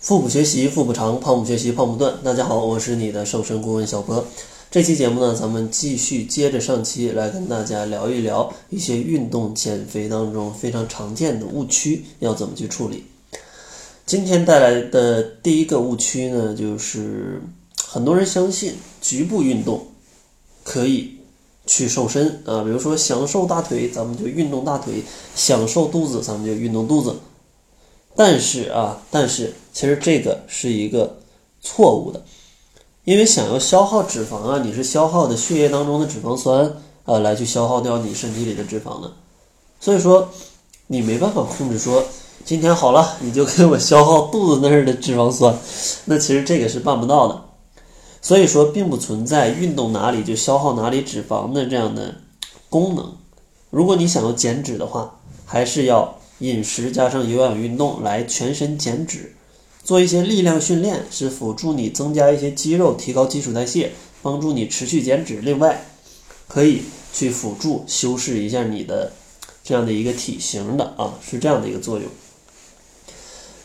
腹部学习腹部长，胖不学习胖不断。大家好，我是你的瘦身顾问小博。这期节目呢，咱们继续接着上期来跟大家聊一聊一些运动减肥当中非常常见的误区，要怎么去处理。今天带来的第一个误区呢，就是很多人相信局部运动可以去瘦身啊，比如说想瘦大腿，咱们就运动大腿；想瘦肚子，咱们就运动肚子。但是啊，但是其实这个是一个错误的，因为想要消耗脂肪啊，你是消耗的血液当中的脂肪酸啊，来去消耗掉你身体里的脂肪的，所以说你没办法控制说今天好了你就给我消耗肚子那儿的脂肪酸，那其实这个是办不到的，所以说并不存在运动哪里就消耗哪里脂肪的这样的功能。如果你想要减脂的话，还是要。饮食加上有氧运动来全身减脂，做一些力量训练是辅助你增加一些肌肉，提高基础代谢，帮助你持续减脂。另外，可以去辅助修饰一下你的这样的一个体型的啊，是这样的一个作用。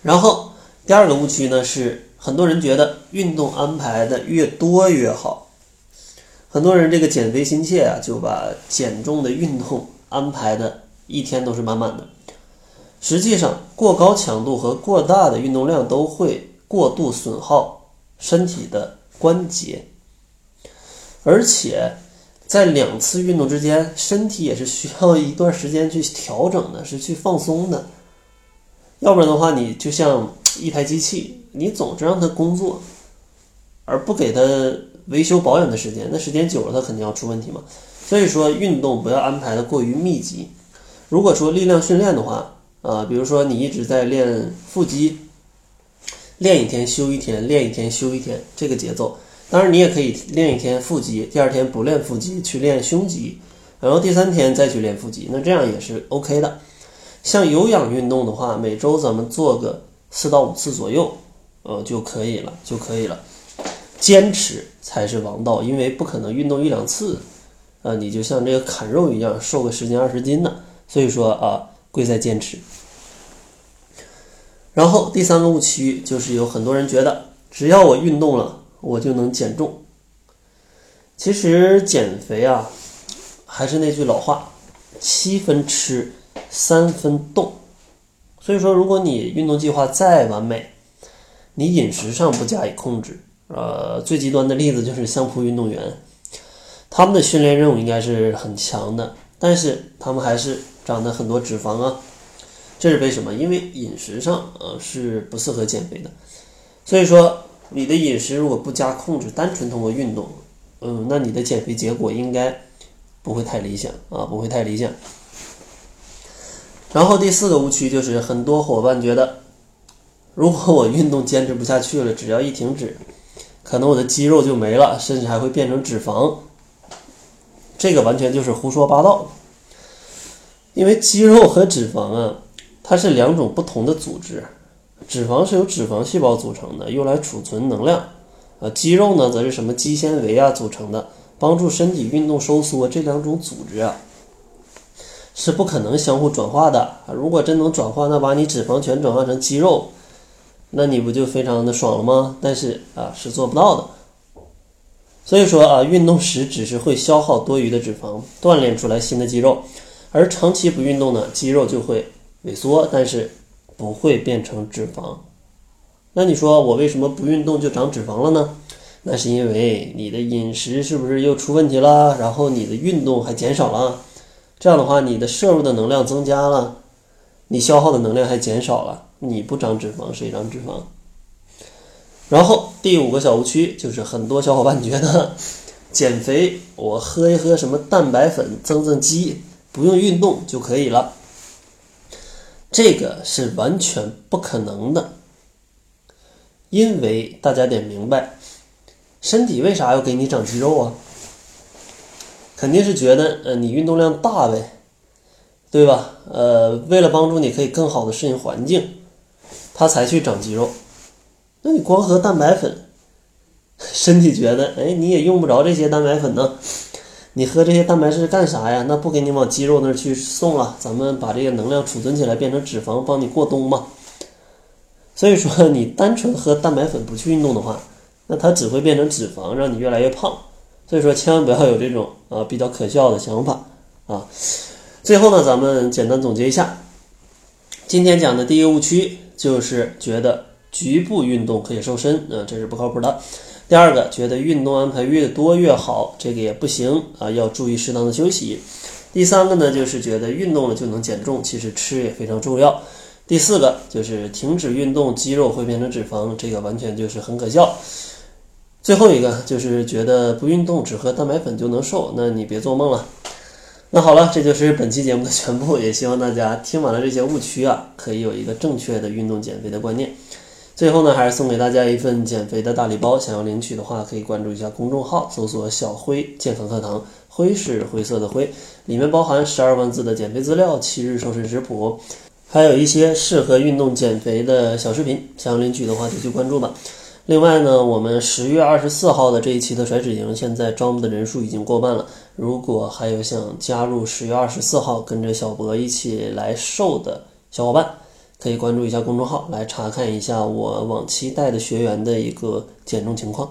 然后第二个误区呢是，很多人觉得运动安排的越多越好，很多人这个减肥心切啊，就把减重的运动安排的一天都是满满的。实际上，过高强度和过大的运动量都会过度损耗身体的关节，而且在两次运动之间，身体也是需要一段时间去调整的，是去放松的。要不然的话，你就像一台机器，你总是让它工作，而不给它维修保养的时间，那时间久了，它肯定要出问题嘛。所以说，运动不要安排的过于密集。如果说力量训练的话，啊，比如说你一直在练腹肌，练一天休一天，练一天休一天，这个节奏。当然，你也可以练一天腹肌，第二天不练腹肌去练胸肌，然后第三天再去练腹肌，那这样也是 OK 的。像有氧运动的话，每周咱们做个四到五次左右，呃就可以了，就可以了。坚持才是王道，因为不可能运动一两次，啊，你就像这个砍肉一样瘦个十斤二十斤的。所以说啊。贵在坚持。然后第三个误区就是有很多人觉得，只要我运动了，我就能减重。其实减肥啊，还是那句老话，七分吃，三分动。所以说，如果你运动计划再完美，你饮食上不加以控制，呃，最极端的例子就是相扑运动员，他们的训练任务应该是很强的，但是他们还是。长的很多脂肪啊，这是为什么？因为饮食上呃是不适合减肥的，所以说你的饮食如果不加控制，单纯通过运动，嗯，那你的减肥结果应该不会太理想啊，不会太理想。然后第四个误区就是很多伙伴觉得，如果我运动坚持不下去了，只要一停止，可能我的肌肉就没了，甚至还会变成脂肪，这个完全就是胡说八道。因为肌肉和脂肪啊，它是两种不同的组织。脂肪是由脂肪细胞组成的，用来储存能量；啊，肌肉呢，则是什么肌纤维啊组成的，帮助身体运动收缩。这两种组织啊，是不可能相互转化的啊。如果真能转化，那把你脂肪全转化成肌肉，那你不就非常的爽了吗？但是啊，是做不到的。所以说啊，运动时只是会消耗多余的脂肪，锻炼出来新的肌肉。而长期不运动呢，肌肉就会萎缩，但是不会变成脂肪。那你说我为什么不运动就长脂肪了呢？那是因为你的饮食是不是又出问题了？然后你的运动还减少了，这样的话你的摄入的能量增加了，你消耗的能量还减少了，你不长脂肪谁长脂肪？然后第五个小误区就是很多小伙伴觉得减肥我喝一喝什么蛋白粉增增肌。不用运动就可以了，这个是完全不可能的，因为大家得明白，身体为啥要给你长肌肉啊？肯定是觉得，呃，你运动量大呗，对吧？呃，为了帮助你可以更好的适应环境，他才去长肌肉。那你光喝蛋白粉，身体觉得，哎，你也用不着这些蛋白粉呢。你喝这些蛋白质干啥呀？那不给你往肌肉那儿去送了，咱们把这个能量储存起来变成脂肪，帮你过冬嘛。所以说，你单纯喝蛋白粉不去运动的话，那它只会变成脂肪，让你越来越胖。所以说，千万不要有这种啊比较可笑的想法啊。最后呢，咱们简单总结一下，今天讲的第一个误区就是觉得局部运动可以瘦身，啊，这是不靠谱的。第二个，觉得运动安排越多越好，这个也不行啊，要注意适当的休息。第三个呢，就是觉得运动了就能减重，其实吃也非常重要。第四个就是停止运动，肌肉会变成脂肪，这个完全就是很可笑。最后一个就是觉得不运动只喝蛋白粉就能瘦，那你别做梦了。那好了，这就是本期节目的全部，也希望大家听完了这些误区啊，可以有一个正确的运动减肥的观念。最后呢，还是送给大家一份减肥的大礼包，想要领取的话，可以关注一下公众号，搜索“小辉健康课堂”，灰是灰色的灰，里面包含十二万字的减肥资料、七日瘦身食谱，还有一些适合运动减肥的小视频，想要领取的话就去关注吧。另外呢，我们十月二十四号的这一期的甩脂营，现在招募的人数已经过半了，如果还有想加入十月二十四号跟着小博一起来瘦的小伙伴。可以关注一下公众号，来查看一下我往期带的学员的一个减重情况。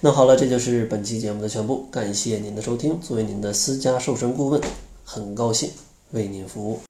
那好了，这就是本期节目的全部，感谢您的收听。作为您的私家瘦身顾问，很高兴为您服务。